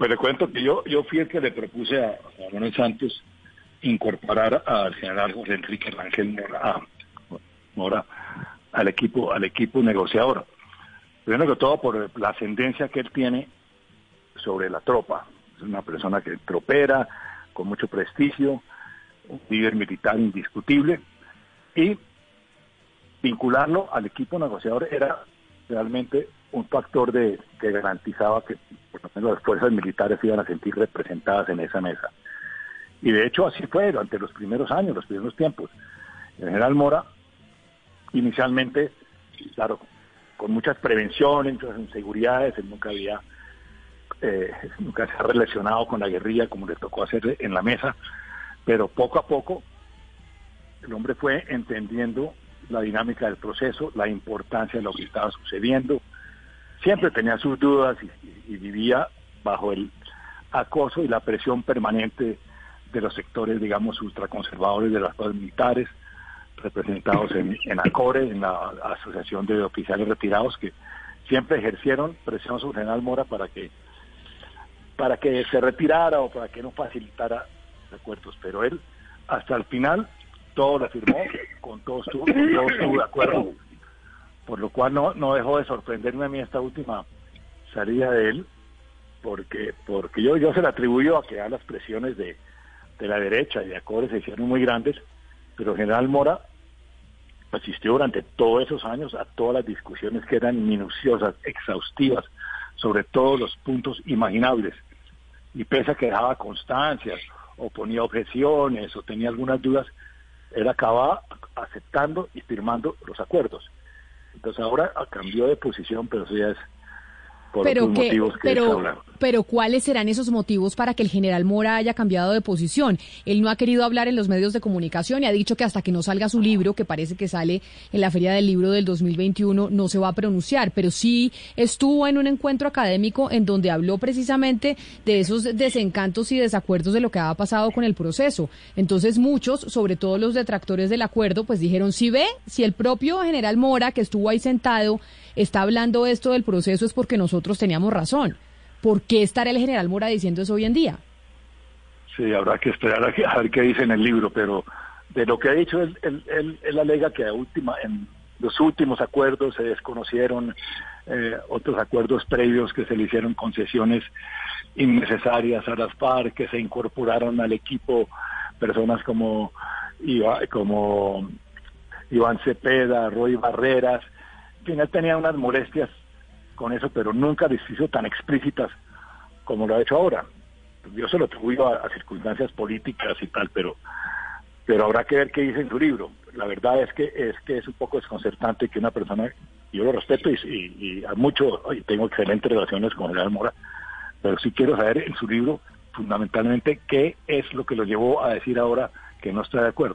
Pues le cuento que yo, yo fui el que le propuse a, a Manuel Santos incorporar al general José Enrique Rangel Mora, Mora al equipo, al equipo negociador. Primero que todo por la ascendencia que él tiene sobre la tropa. Es una persona que tropera, con mucho prestigio, un líder militar indiscutible, y vincularlo al equipo negociador era realmente un factor de que garantizaba que las fuerzas militares iban a sentir representadas en esa mesa. Y de hecho así fue durante los primeros años, los primeros tiempos. El general Mora, inicialmente, claro, con muchas prevenciones, muchas inseguridades, él nunca había eh, nunca se ha relacionado con la guerrilla como le tocó hacer en la mesa, pero poco a poco el hombre fue entendiendo la dinámica del proceso, la importancia de lo que estaba sucediendo. Siempre tenía sus dudas y vivía bajo el acoso y la presión permanente de los sectores, digamos, ultraconservadores de las fuerzas militares, representados en, ACORE, en la Asociación de Oficiales Retirados, que siempre ejercieron presión sobre General Mora para que para que se retirara o para que no facilitara recuerdos, pero él hasta el final todo lo firmó, con todo estuvo, con todo estuvo de acuerdo, por lo cual no, no dejó de sorprenderme a mí esta última salida de él, porque porque yo yo se le atribuyo a que ya las presiones de, de la derecha y de acordes se hicieron muy grandes, pero General Mora asistió durante todos esos años a todas las discusiones que eran minuciosas, exhaustivas, sobre todos los puntos imaginables y pese a que dejaba constancias o ponía objeciones o tenía algunas dudas, él acababa aceptando y firmando los acuerdos. Entonces ahora cambió de posición, pero eso ya es por pero otros que, motivos que pero, pero ¿cuáles serán esos motivos para que el general Mora haya cambiado de posición? Él no ha querido hablar en los medios de comunicación y ha dicho que hasta que no salga su libro, que parece que sale en la Feria del Libro del 2021, no se va a pronunciar, pero sí estuvo en un encuentro académico en donde habló precisamente de esos desencantos y desacuerdos de lo que había pasado con el proceso. Entonces muchos, sobre todo los detractores del acuerdo, pues dijeron, si ve, si el propio general Mora, que estuvo ahí sentado, está hablando esto del proceso es porque nosotros teníamos razón. ¿Por qué estará el general Mora diciendo eso hoy en día? Sí, habrá que esperar a, ver qué dice en el libro, pero de lo que ha dicho, él, él, él, él alega que a última, en los últimos acuerdos se desconocieron eh, otros acuerdos previos que se le hicieron concesiones innecesarias a las FARC, que se incorporaron al equipo personas como, Iba, como Iván Cepeda, Roy Barreras, en fin, él tenía unas molestias con eso, pero nunca les hizo tan explícitas como lo ha hecho ahora. Yo se lo atribuyo a, circunstancias políticas y tal, pero pero habrá que ver qué dice en su libro. La verdad es que es que es un poco desconcertante que una persona, yo lo respeto y, y, y a mucho, y tengo excelentes relaciones con General Mora, pero sí quiero saber en su libro fundamentalmente qué es lo que lo llevó a decir ahora que no está de acuerdo.